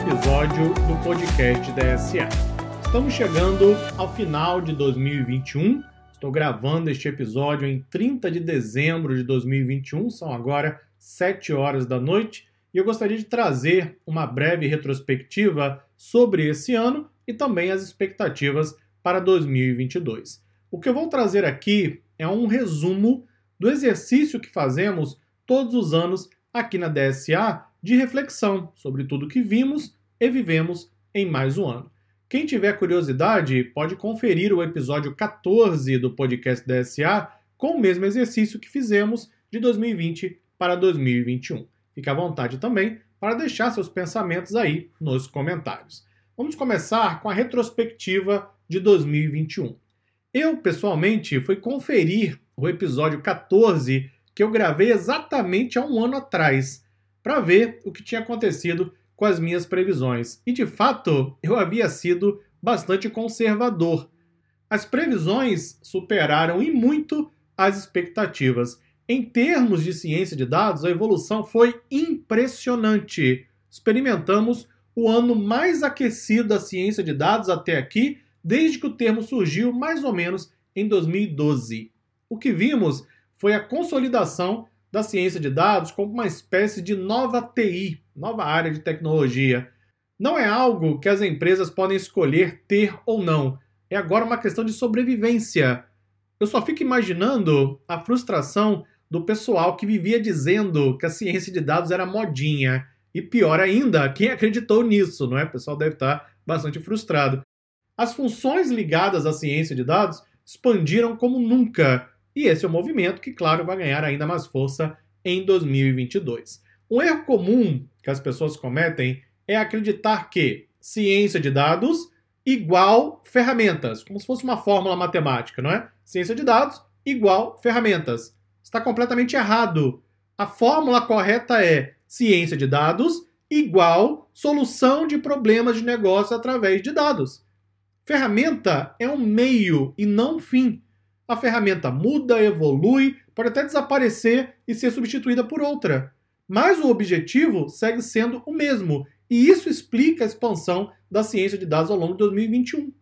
episódio do podcast DSA. Estamos chegando ao final de 2021. Estou gravando este episódio em 30 de dezembro de 2021, são agora 7 horas da noite, e eu gostaria de trazer uma breve retrospectiva sobre esse ano e também as expectativas para 2022. O que eu vou trazer aqui é um resumo do exercício que fazemos todos os anos aqui na DSA de reflexão sobre tudo que vimos e vivemos em mais um ano. Quem tiver curiosidade pode conferir o episódio 14 do podcast DSA com o mesmo exercício que fizemos de 2020 para 2021. Fique à vontade também para deixar seus pensamentos aí nos comentários. Vamos começar com a retrospectiva de 2021. Eu, pessoalmente, fui conferir o episódio 14 que eu gravei exatamente há um ano atrás, para ver o que tinha acontecido com as minhas previsões. E de fato, eu havia sido bastante conservador. As previsões superaram e muito as expectativas. Em termos de ciência de dados, a evolução foi impressionante. Experimentamos o ano mais aquecido da ciência de dados até aqui, desde que o termo surgiu mais ou menos em 2012. O que vimos foi a consolidação da ciência de dados como uma espécie de nova TI, nova área de tecnologia. Não é algo que as empresas podem escolher ter ou não. É agora uma questão de sobrevivência. Eu só fico imaginando a frustração do pessoal que vivia dizendo que a ciência de dados era modinha. E pior ainda, quem acreditou nisso, não é? O pessoal deve estar bastante frustrado. As funções ligadas à ciência de dados expandiram como nunca e esse é um movimento que, claro, vai ganhar ainda mais força em 2022. Um erro comum que as pessoas cometem é acreditar que ciência de dados igual ferramentas, como se fosse uma fórmula matemática, não é? Ciência de dados igual ferramentas. Está completamente errado. A fórmula correta é ciência de dados igual solução de problemas de negócio através de dados. Ferramenta é um meio e não um fim a ferramenta muda, evolui, pode até desaparecer e ser substituída por outra. Mas o objetivo segue sendo o mesmo, e isso explica a expansão da ciência de dados ao longo de 2021.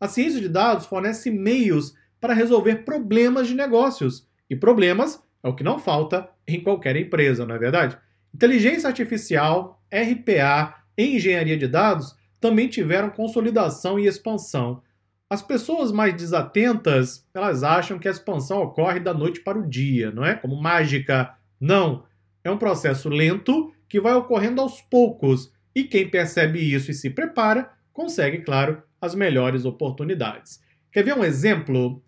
A ciência de dados fornece meios para resolver problemas de negócios, e problemas é o que não falta em qualquer empresa, não é verdade? Inteligência artificial, RPA e engenharia de dados também tiveram consolidação e expansão. As pessoas mais desatentas, elas acham que a expansão ocorre da noite para o dia, não é? Como mágica. Não. É um processo lento que vai ocorrendo aos poucos. E quem percebe isso e se prepara, consegue, claro, as melhores oportunidades. Quer ver um exemplo?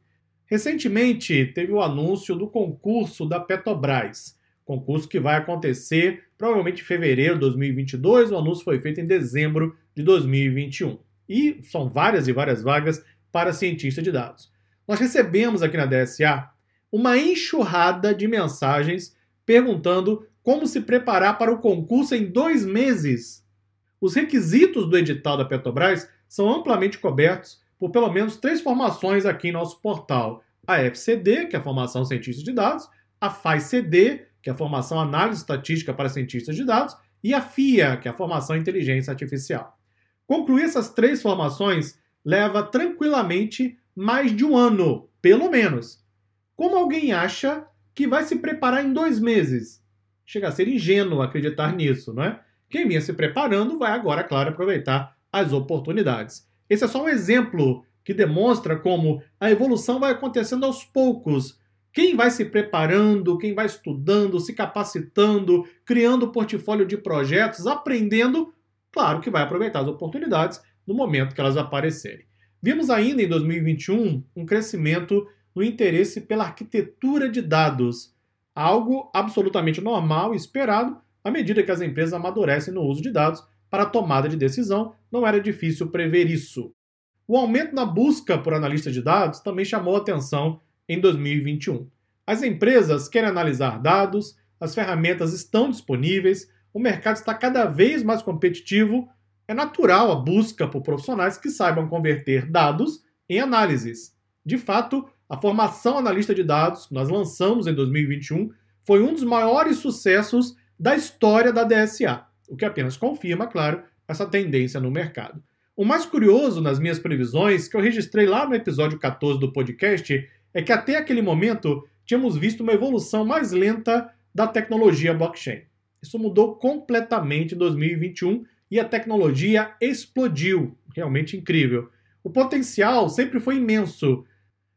Recentemente teve o anúncio do concurso da Petrobras. Concurso que vai acontecer provavelmente em fevereiro de 2022. O anúncio foi feito em dezembro de 2021. E são várias e várias vagas para cientista de dados. Nós recebemos aqui na DSA uma enxurrada de mensagens perguntando como se preparar para o concurso em dois meses. Os requisitos do edital da Petrobras são amplamente cobertos por pelo menos três formações aqui em nosso portal: a FCD, que é a formação cientista de dados, a FAICD, que é a formação análise estatística para cientistas de dados, e a FIA, que é a formação inteligência artificial. Concluir essas três formações leva tranquilamente mais de um ano, pelo menos. Como alguém acha que vai se preparar em dois meses? Chega a ser ingênuo acreditar nisso, não é? Quem vinha se preparando vai agora, claro, aproveitar as oportunidades. Esse é só um exemplo que demonstra como a evolução vai acontecendo aos poucos. Quem vai se preparando, quem vai estudando, se capacitando, criando portfólio de projetos, aprendendo, claro que vai aproveitar as oportunidades no momento que elas aparecerem. Vimos ainda em 2021 um crescimento no interesse pela arquitetura de dados, algo absolutamente normal e esperado à medida que as empresas amadurecem no uso de dados para a tomada de decisão, não era difícil prever isso. O aumento na busca por analistas de dados também chamou atenção em 2021. As empresas querem analisar dados, as ferramentas estão disponíveis, o mercado está cada vez mais competitivo é natural a busca por profissionais que saibam converter dados em análises. De fato, a formação analista de dados que nós lançamos em 2021 foi um dos maiores sucessos da história da DSA, o que apenas confirma, claro, essa tendência no mercado. O mais curioso nas minhas previsões, que eu registrei lá no episódio 14 do podcast, é que até aquele momento tínhamos visto uma evolução mais lenta da tecnologia blockchain. Isso mudou completamente em 2021 e a tecnologia explodiu. Realmente incrível. O potencial sempre foi imenso,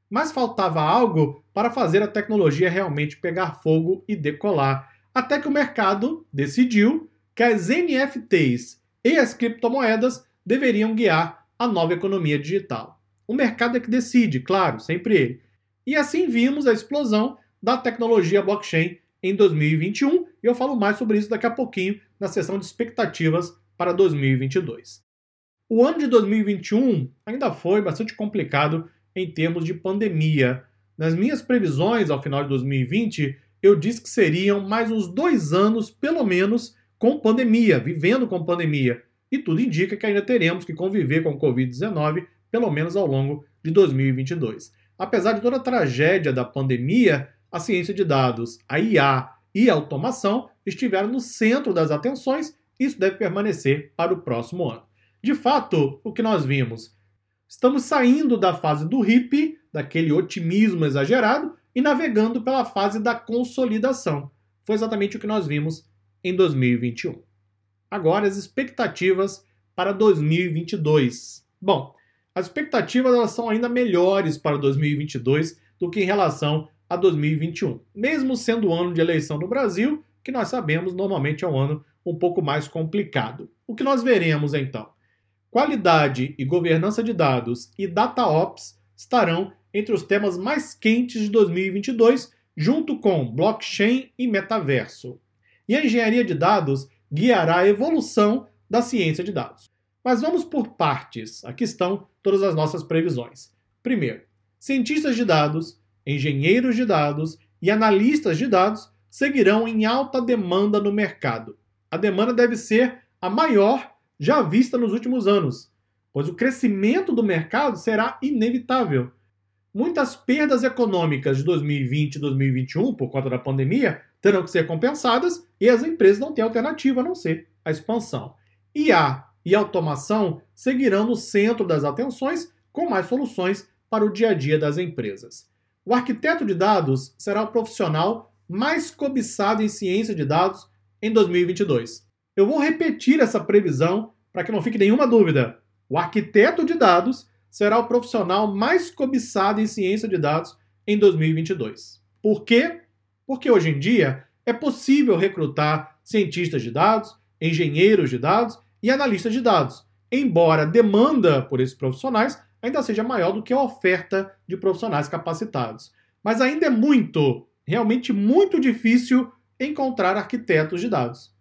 mas faltava algo para fazer a tecnologia realmente pegar fogo e decolar. Até que o mercado decidiu que as NFTs e as criptomoedas deveriam guiar a nova economia digital. O mercado é que decide, claro, sempre ele. E assim vimos a explosão da tecnologia blockchain em 2021, e eu falo mais sobre isso daqui a pouquinho na sessão de expectativas para 2022. O ano de 2021 ainda foi bastante complicado em termos de pandemia. Nas minhas previsões ao final de 2020, eu disse que seriam mais uns dois anos, pelo menos, com pandemia, vivendo com pandemia e tudo indica que ainda teremos que conviver com o Covid-19 pelo menos ao longo de 2022. Apesar de toda a tragédia da pandemia, a ciência de dados, a IA e a automação estiveram no centro das atenções isso deve permanecer para o próximo ano. De fato, o que nós vimos? Estamos saindo da fase do hippie, daquele otimismo exagerado, e navegando pela fase da consolidação. Foi exatamente o que nós vimos em 2021. Agora, as expectativas para 2022. Bom, as expectativas elas são ainda melhores para 2022 do que em relação a 2021, mesmo sendo o ano de eleição no Brasil, que nós sabemos normalmente é um ano um pouco mais complicado. O que nós veremos então? Qualidade e governança de dados e data ops estarão entre os temas mais quentes de 2022, junto com blockchain e metaverso. E a engenharia de dados guiará a evolução da ciência de dados. Mas vamos por partes. Aqui estão todas as nossas previsões. Primeiro, cientistas de dados, engenheiros de dados e analistas de dados seguirão em alta demanda no mercado. A demanda deve ser a maior já vista nos últimos anos, pois o crescimento do mercado será inevitável. Muitas perdas econômicas de 2020 e 2021 por conta da pandemia terão que ser compensadas e as empresas não têm alternativa a não ser a expansão. IA e automação seguirão no centro das atenções com mais soluções para o dia a dia das empresas. O arquiteto de dados será o profissional mais cobiçado em ciência de dados em 2022. Eu vou repetir essa previsão para que não fique nenhuma dúvida. O arquiteto de dados será o profissional mais cobiçado em ciência de dados em 2022. Por quê? Porque hoje em dia é possível recrutar cientistas de dados, engenheiros de dados e analistas de dados, embora a demanda por esses profissionais ainda seja maior do que a oferta de profissionais capacitados. Mas ainda é muito, realmente muito difícil encontrar arquitetos de dados.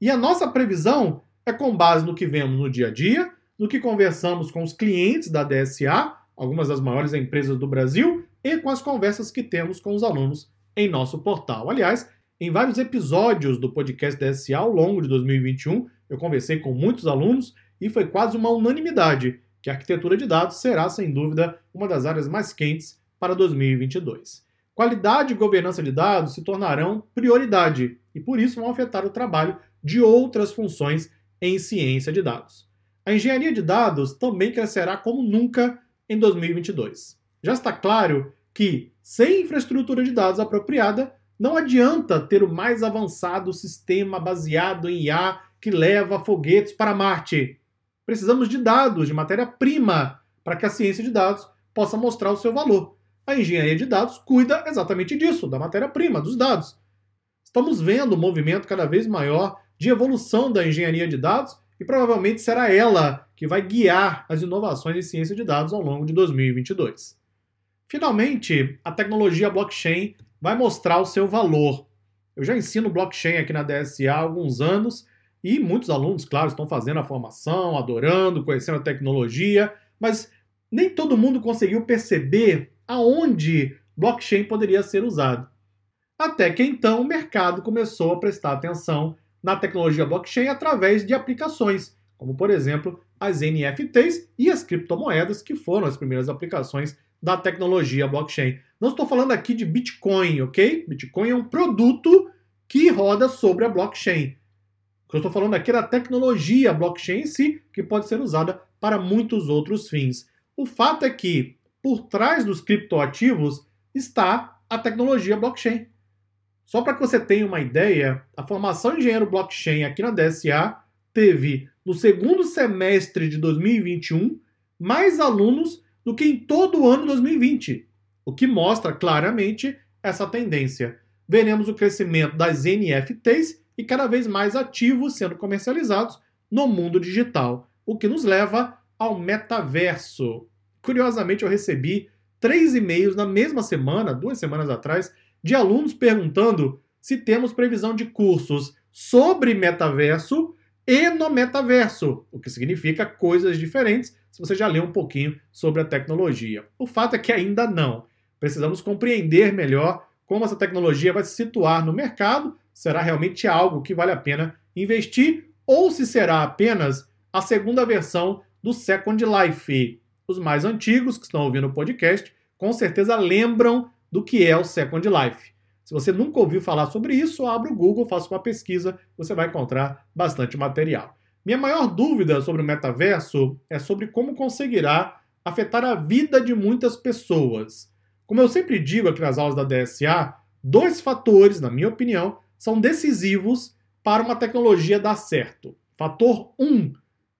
E a nossa previsão é com base no que vemos no dia a dia, no que conversamos com os clientes da DSA, algumas das maiores empresas do Brasil, e com as conversas que temos com os alunos em nosso portal. Aliás, em vários episódios do podcast DSA ao longo de 2021, eu conversei com muitos alunos e foi quase uma unanimidade que a arquitetura de dados será, sem dúvida, uma das áreas mais quentes para 2022. Qualidade e governança de dados se tornarão prioridade e, por isso, vão afetar o trabalho de outras funções em ciência de dados. A engenharia de dados também crescerá como nunca em 2022. Já está claro que, sem infraestrutura de dados apropriada, não adianta ter o mais avançado sistema baseado em IA que leva foguetes para Marte. Precisamos de dados, de matéria-prima, para que a ciência de dados possa mostrar o seu valor. A engenharia de dados cuida exatamente disso, da matéria-prima, dos dados. Estamos vendo um movimento cada vez maior de evolução da engenharia de dados e provavelmente será ela que vai guiar as inovações em ciência de dados ao longo de 2022. Finalmente, a tecnologia blockchain vai mostrar o seu valor. Eu já ensino blockchain aqui na DSA há alguns anos e muitos alunos, claro, estão fazendo a formação, adorando, conhecendo a tecnologia, mas nem todo mundo conseguiu perceber aonde blockchain poderia ser usado. Até que então o mercado começou a prestar atenção na tecnologia blockchain através de aplicações, como por exemplo as NFTs e as criptomoedas, que foram as primeiras aplicações da tecnologia blockchain. Não estou falando aqui de Bitcoin, ok? Bitcoin é um produto que roda sobre a blockchain. O que eu estou falando aqui é da tecnologia blockchain em si, que pode ser usada para muitos outros fins. O fato é que, por trás dos criptoativos, está a tecnologia blockchain. Só para que você tenha uma ideia, a formação de engenheiro blockchain aqui na DSA teve, no segundo semestre de 2021, mais alunos do que em todo o ano 2020, o que mostra claramente essa tendência. Veremos o crescimento das NFTs e cada vez mais ativos sendo comercializados no mundo digital, o que nos leva ao metaverso. Curiosamente, eu recebi três e-mails na mesma semana, duas semanas atrás, de alunos perguntando se temos previsão de cursos sobre metaverso e no metaverso, o que significa coisas diferentes se você já leu um pouquinho sobre a tecnologia. O fato é que ainda não. Precisamos compreender melhor como essa tecnologia vai se situar no mercado, será realmente algo que vale a pena investir ou se será apenas a segunda versão do Second Life. Os mais antigos que estão ouvindo o podcast com certeza lembram do que é o Second Life. Se você nunca ouviu falar sobre isso, abra o Google, faça uma pesquisa, você vai encontrar bastante material. Minha maior dúvida sobre o metaverso é sobre como conseguirá afetar a vida de muitas pessoas. Como eu sempre digo aqui nas aulas da DSA, dois fatores, na minha opinião, são decisivos para uma tecnologia dar certo. Fator 1. Um,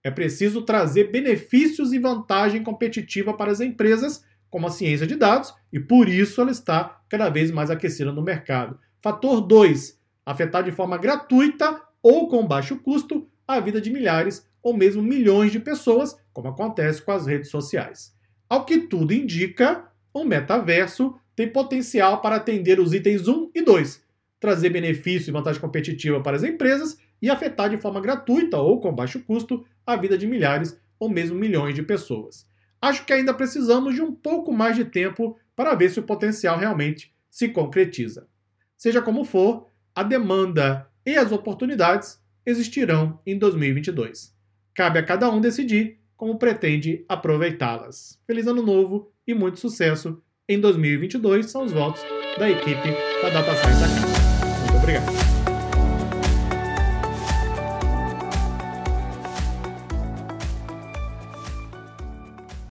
é preciso trazer benefícios e vantagem competitiva para as empresas como a ciência de dados, e por isso ela está cada vez mais aquecida no mercado. Fator 2. Afetar de forma gratuita ou com baixo custo a vida de milhares ou mesmo milhões de pessoas, como acontece com as redes sociais. Ao que tudo indica, o metaverso tem potencial para atender os itens 1 e 2, trazer benefício e vantagem competitiva para as empresas e afetar de forma gratuita ou com baixo custo a vida de milhares ou mesmo milhões de pessoas acho que ainda precisamos de um pouco mais de tempo para ver se o potencial realmente se concretiza. Seja como for, a demanda e as oportunidades existirão em 2022. Cabe a cada um decidir como pretende aproveitá-las. Feliz Ano Novo e muito sucesso em 2022 são os votos da equipe da Data Science Academy. Muito obrigado.